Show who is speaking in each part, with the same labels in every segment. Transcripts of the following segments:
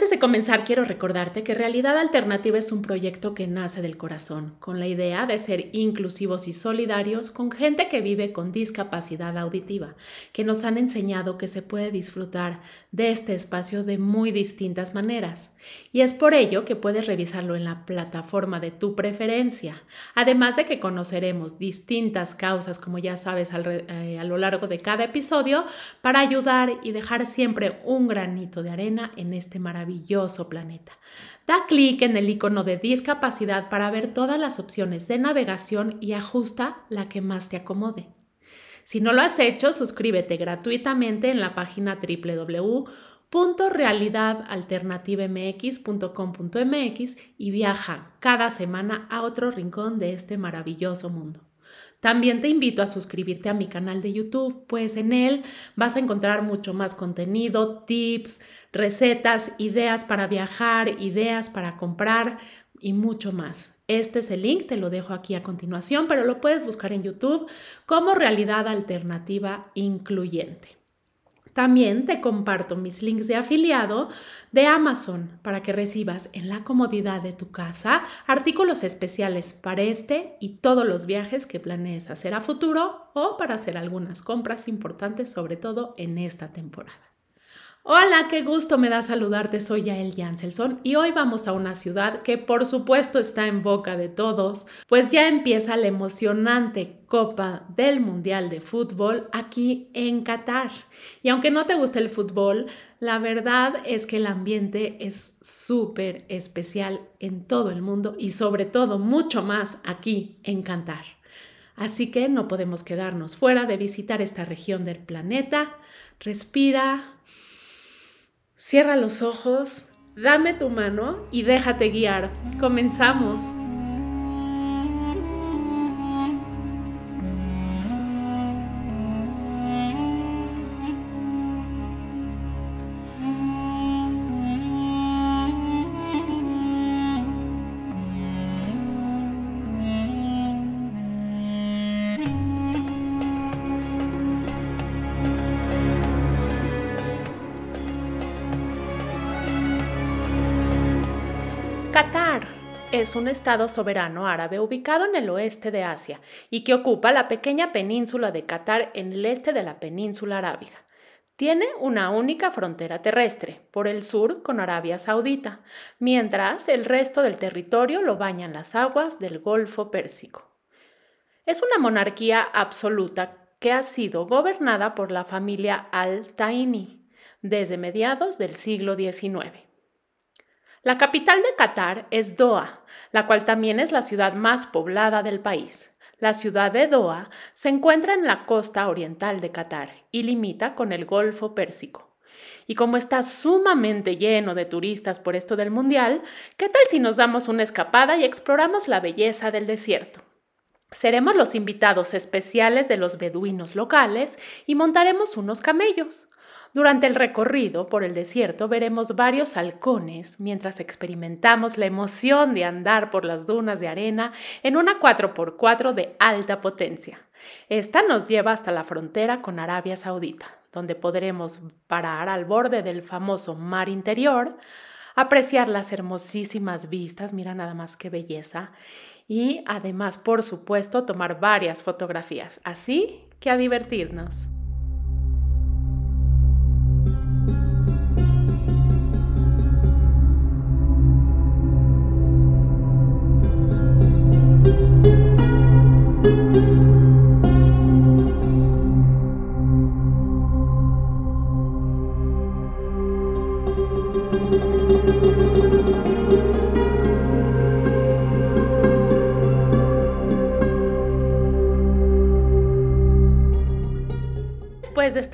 Speaker 1: Antes de comenzar, quiero recordarte que Realidad Alternativa es un proyecto que nace del corazón, con la idea de ser inclusivos y solidarios con gente que vive con discapacidad auditiva, que nos han enseñado que se puede disfrutar de este espacio de muy distintas maneras. Y es por ello que puedes revisarlo en la plataforma de tu preferencia, además de que conoceremos distintas causas, como ya sabes, eh, a lo largo de cada episodio, para ayudar y dejar siempre un granito de arena en este maravilloso planeta. Da clic en el icono de discapacidad para ver todas las opciones de navegación y ajusta la que más te acomode. Si no lo has hecho, suscríbete gratuitamente en la página www realidadalternativemx.com.mx y viaja cada semana a otro rincón de este maravilloso mundo. También te invito a suscribirte a mi canal de YouTube, pues en él vas a encontrar mucho más contenido, tips, recetas, ideas para viajar, ideas para comprar y mucho más. Este es el link, te lo dejo aquí a continuación, pero lo puedes buscar en YouTube como Realidad Alternativa Incluyente. También te comparto mis links de afiliado de Amazon para que recibas en la comodidad de tu casa artículos especiales para este y todos los viajes que planees hacer a futuro o para hacer algunas compras importantes, sobre todo en esta temporada. Hola, qué gusto me da saludarte, soy Yael Janselson y hoy vamos a una ciudad que por supuesto está en boca de todos, pues ya empieza la emocionante Copa del Mundial de Fútbol aquí en Qatar. Y aunque no te guste el fútbol, la verdad es que el ambiente es súper especial en todo el mundo y sobre todo mucho más aquí en Qatar. Así que no podemos quedarnos fuera de visitar esta región del planeta. Respira, Cierra los ojos, dame tu mano y déjate guiar. Comenzamos. Es un estado soberano árabe ubicado en el oeste de Asia y que ocupa la pequeña península de Qatar en el este de la península arábiga. Tiene una única frontera terrestre, por el sur con Arabia Saudita, mientras el resto del territorio lo bañan las aguas del Golfo Pérsico. Es una monarquía absoluta que ha sido gobernada por la familia Al-Taini desde mediados del siglo XIX. La capital de Qatar es Doha, la cual también es la ciudad más poblada del país. La ciudad de Doha se encuentra en la costa oriental de Qatar y limita con el Golfo Pérsico. Y como está sumamente lleno de turistas por esto del Mundial, ¿qué tal si nos damos una escapada y exploramos la belleza del desierto? Seremos los invitados especiales de los beduinos locales y montaremos unos camellos. Durante el recorrido por el desierto veremos varios halcones mientras experimentamos la emoción de andar por las dunas de arena en una 4x4 de alta potencia. Esta nos lleva hasta la frontera con Arabia Saudita, donde podremos parar al borde del famoso mar interior, apreciar las hermosísimas vistas, mira nada más qué belleza, y además, por supuesto, tomar varias fotografías. Así que a divertirnos.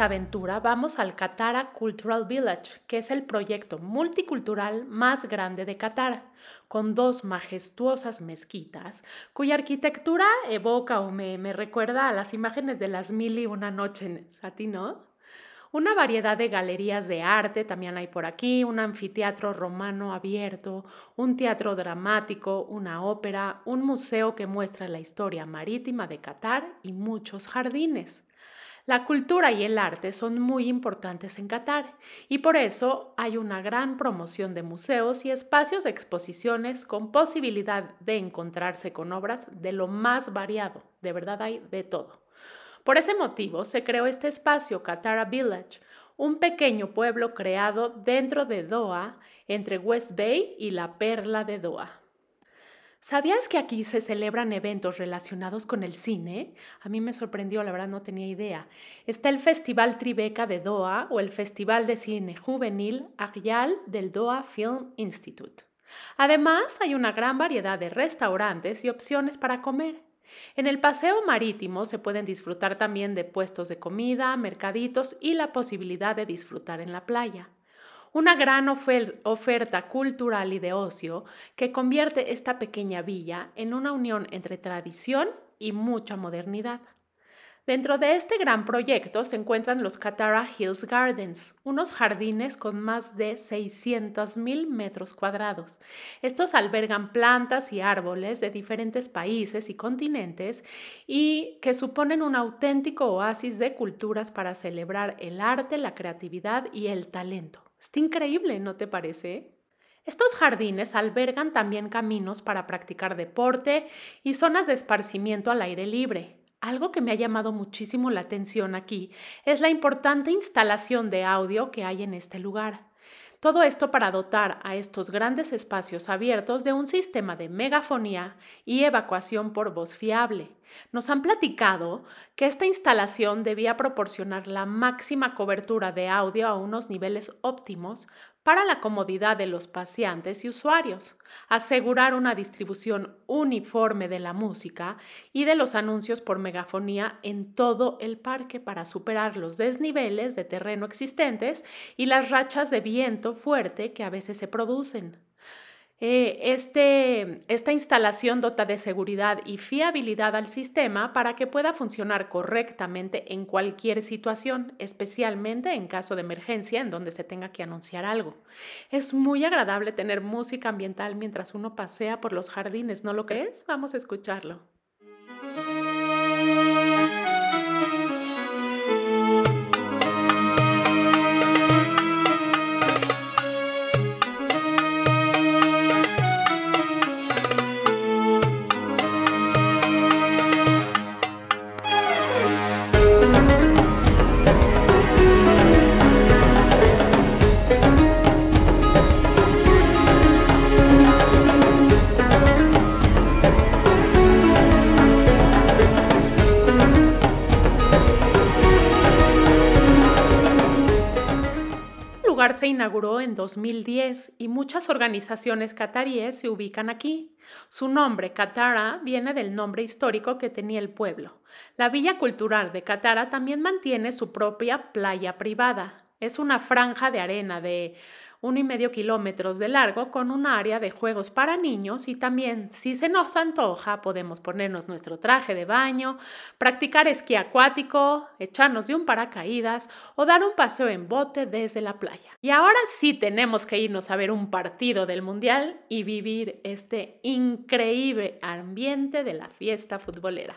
Speaker 1: Aventura vamos al Katara Cultural Village, que es el proyecto multicultural más grande de Katara, con dos majestuosas mezquitas, cuya arquitectura evoca o me, me recuerda a las imágenes de las mil y una noches. ¿A ti no? Una variedad de galerías de arte también hay por aquí, un anfiteatro romano abierto, un teatro dramático, una ópera, un museo que muestra la historia marítima de Qatar y muchos jardines. La cultura y el arte son muy importantes en Qatar y por eso hay una gran promoción de museos y espacios de exposiciones con posibilidad de encontrarse con obras de lo más variado. De verdad hay de todo. Por ese motivo se creó este espacio, Katara Village, un pequeño pueblo creado dentro de Doha, entre West Bay y la Perla de Doha. ¿Sabías que aquí se celebran eventos relacionados con el cine? A mí me sorprendió, la verdad no tenía idea. Está el Festival Tribeca de Doha o el Festival de Cine Juvenil Agyal del Doha Film Institute. Además, hay una gran variedad de restaurantes y opciones para comer. En el paseo marítimo se pueden disfrutar también de puestos de comida, mercaditos y la posibilidad de disfrutar en la playa. Una gran oferta cultural y de ocio que convierte esta pequeña villa en una unión entre tradición y mucha modernidad. Dentro de este gran proyecto se encuentran los Katara Hills Gardens, unos jardines con más de 600.000 metros cuadrados. Estos albergan plantas y árboles de diferentes países y continentes y que suponen un auténtico oasis de culturas para celebrar el arte, la creatividad y el talento. Está increíble, ¿no te parece? Estos jardines albergan también caminos para practicar deporte y zonas de esparcimiento al aire libre. Algo que me ha llamado muchísimo la atención aquí es la importante instalación de audio que hay en este lugar. Todo esto para dotar a estos grandes espacios abiertos de un sistema de megafonía y evacuación por voz fiable. Nos han platicado que esta instalación debía proporcionar la máxima cobertura de audio a unos niveles óptimos para la comodidad de los pacientes y usuarios, asegurar una distribución uniforme de la música y de los anuncios por megafonía en todo el parque para superar los desniveles de terreno existentes y las rachas de viento fuerte que a veces se producen. Eh, este, esta instalación dota de seguridad y fiabilidad al sistema para que pueda funcionar correctamente en cualquier situación, especialmente en caso de emergencia en donde se tenga que anunciar algo. Es muy agradable tener música ambiental mientras uno pasea por los jardines, ¿no lo crees? Vamos a escucharlo. Inauguró en 2010 y muchas organizaciones cataríes se ubican aquí. Su nombre, Catara, viene del nombre histórico que tenía el pueblo. La Villa Cultural de Catara también mantiene su propia playa privada. Es una franja de arena de uno y medio kilómetros de largo con un área de juegos para niños y también, si se nos antoja, podemos ponernos nuestro traje de baño, practicar esquí acuático, echarnos de un paracaídas o dar un paseo en bote desde la playa. Y ahora sí tenemos que irnos a ver un partido del Mundial y vivir este increíble ambiente de la fiesta futbolera.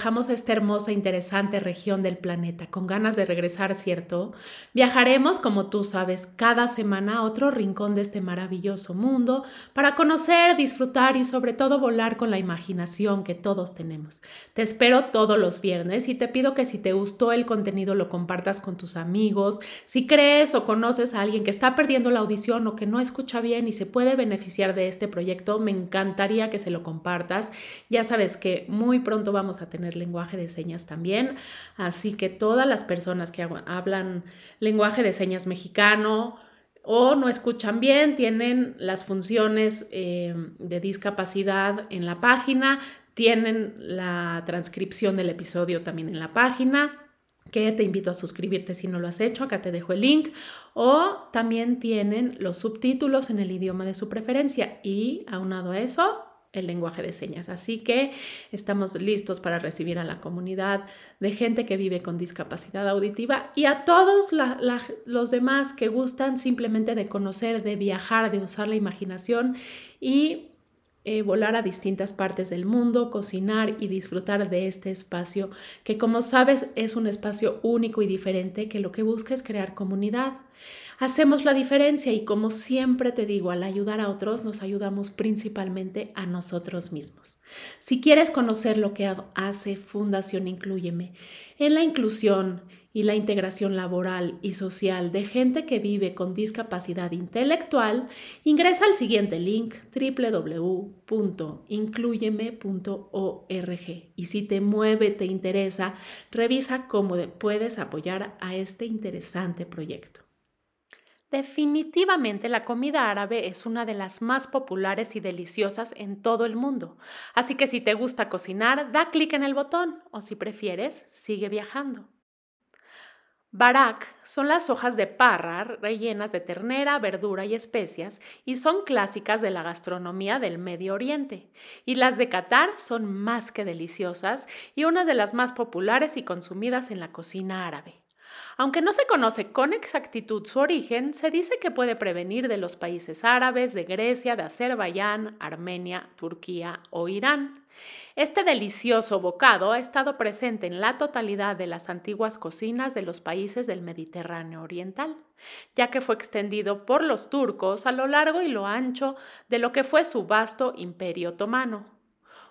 Speaker 1: Como dejamos esta hermosa e interesante región del planeta, con ganas de regresar, ¿cierto? Viajaremos, como tú sabes, cada semana a otro rincón de este maravilloso mundo para conocer, disfrutar y sobre todo volar con la imaginación que todos tenemos. Te espero todos los viernes y te pido que si te gustó el contenido lo compartas con tus amigos. Si crees o conoces a alguien que está perdiendo la audición o que no escucha bien y se puede beneficiar de este proyecto, me encantaría que se lo compartas. Ya sabes que muy pronto vamos a tener lenguaje de señas también, así que todas las personas que hablan lenguaje de señas mexicano, o no escuchan bien, tienen las funciones eh, de discapacidad en la página, tienen la transcripción del episodio también en la página que te invito a suscribirte si no lo has hecho, acá te dejo el link, o también tienen los subtítulos en el idioma de su preferencia. Y aunado a eso, el lenguaje de señas. Así que estamos listos para recibir a la comunidad de gente que vive con discapacidad auditiva y a todos los demás que gustan simplemente de conocer, de viajar, de usar la imaginación y eh, volar a distintas partes del mundo, cocinar y disfrutar de este espacio que como sabes es un espacio único y diferente que lo que busca es crear comunidad. Hacemos la diferencia y como siempre te digo, al ayudar a otros nos ayudamos principalmente a nosotros mismos. Si quieres conocer lo que hace Fundación Incluyeme en la inclusión, y la integración laboral y social de gente que vive con discapacidad intelectual, ingresa al siguiente link www.incluyeme.org y si te mueve, te interesa, revisa cómo puedes apoyar a este interesante proyecto. Definitivamente la comida árabe es una de las más populares y deliciosas en todo el mundo, así que si te gusta cocinar, da clic en el botón o si prefieres, sigue viajando. Barak son las hojas de parra rellenas de ternera, verdura y especias y son clásicas de la gastronomía del Medio Oriente. Y las de Qatar son más que deliciosas y unas de las más populares y consumidas en la cocina árabe. Aunque no se conoce con exactitud su origen, se dice que puede prevenir de los países árabes, de Grecia, de Azerbaiyán, Armenia, Turquía o Irán. Este delicioso bocado ha estado presente en la totalidad de las antiguas cocinas de los países del Mediterráneo Oriental, ya que fue extendido por los turcos a lo largo y lo ancho de lo que fue su vasto imperio otomano.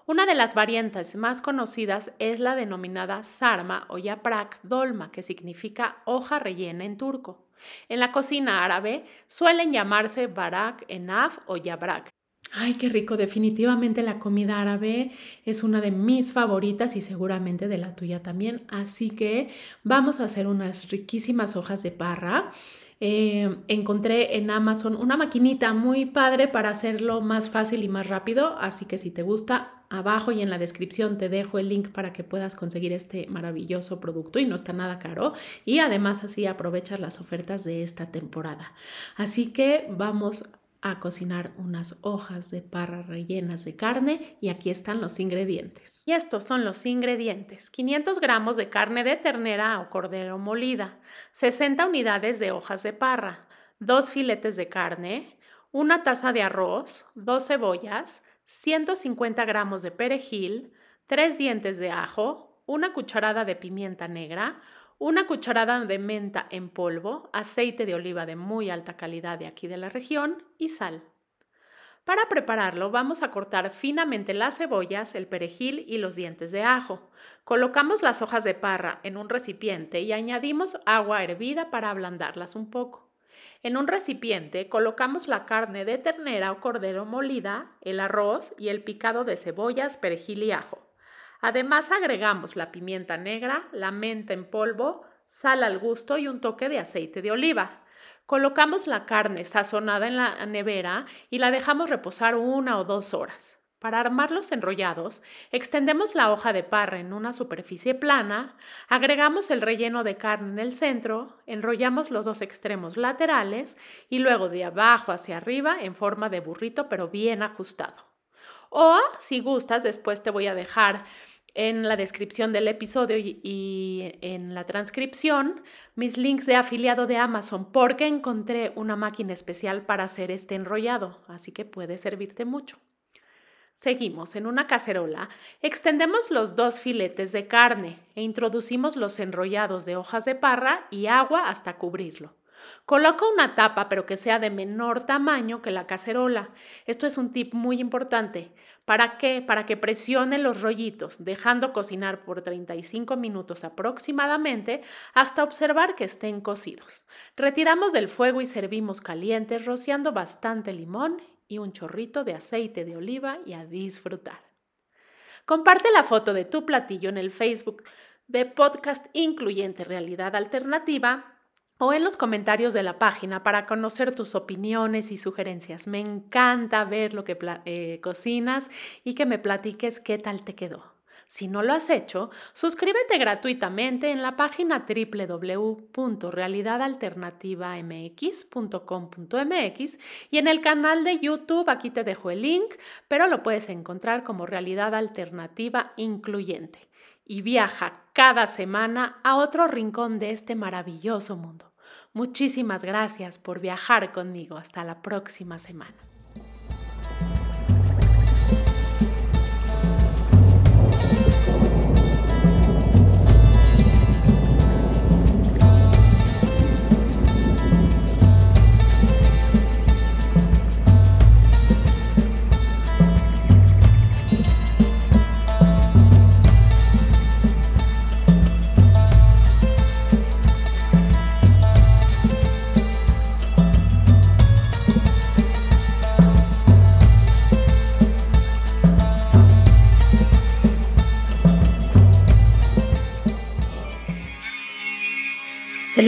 Speaker 1: Una de las variantes más conocidas es la denominada sarma o yaprak dolma, que significa hoja rellena en turco. En la cocina árabe suelen llamarse barak enaf o yabrak, Ay, qué rico. Definitivamente la comida árabe es una de mis favoritas y seguramente de la tuya también. Así que vamos a hacer unas riquísimas hojas de parra. Eh, encontré en Amazon una maquinita muy padre para hacerlo más fácil y más rápido. Así que si te gusta, abajo y en la descripción te dejo el link para que puedas conseguir este maravilloso producto y no está nada caro. Y además así aprovechas las ofertas de esta temporada. Así que vamos a cocinar unas hojas de parra rellenas de carne y aquí están los ingredientes. Y estos son los ingredientes. 500 gramos de carne de ternera o cordero molida, 60 unidades de hojas de parra, 2 filetes de carne, una taza de arroz, 2 cebollas, 150 gramos de perejil, 3 dientes de ajo, una cucharada de pimienta negra, una cucharada de menta en polvo, aceite de oliva de muy alta calidad de aquí de la región y sal. Para prepararlo vamos a cortar finamente las cebollas, el perejil y los dientes de ajo. Colocamos las hojas de parra en un recipiente y añadimos agua hervida para ablandarlas un poco. En un recipiente colocamos la carne de ternera o cordero molida, el arroz y el picado de cebollas, perejil y ajo. Además agregamos la pimienta negra, la menta en polvo, sal al gusto y un toque de aceite de oliva. Colocamos la carne sazonada en la nevera y la dejamos reposar una o dos horas. Para armar los enrollados, extendemos la hoja de parra en una superficie plana, agregamos el relleno de carne en el centro, enrollamos los dos extremos laterales y luego de abajo hacia arriba en forma de burrito pero bien ajustado. O si gustas, después te voy a dejar en la descripción del episodio y, en la transcripción mis links de afiliado de Amazon porque encontré una máquina especial para hacer este enrollado, así que puede servirte mucho. Seguimos en una cacerola, extendemos los dos filetes de carne e introducimos los enrollados de hojas de parra y agua hasta cubrirlo. Coloca una tapa pero que sea de menor tamaño que la cacerola. Esto es un tip muy importante. ¿Para qué? Para que presione los rollitos, dejando cocinar por 35 minutos aproximadamente hasta observar que estén cocidos. Retiramos del fuego y servimos calientes rociando bastante limón y un chorrito de aceite de oliva y a disfrutar. Comparte la foto de tu platillo en el Facebook de Podcast Incluyente Realidad Alternativa o en los comentarios de la página para conocer tus opiniones y sugerencias. Me encanta ver lo que eh, cocinas y que me platiques qué tal te quedó. Si no lo has hecho, suscríbete gratuitamente en la página www.realidadalternativamx.com.mx y en el canal de YouTube, aquí te dejo el link, pero lo puedes encontrar como Realidad Alternativa Incluyente. Y viaja cada semana a otro rincón de este maravilloso mundo. Muchísimas gracias por viajar conmigo. Hasta la próxima semana.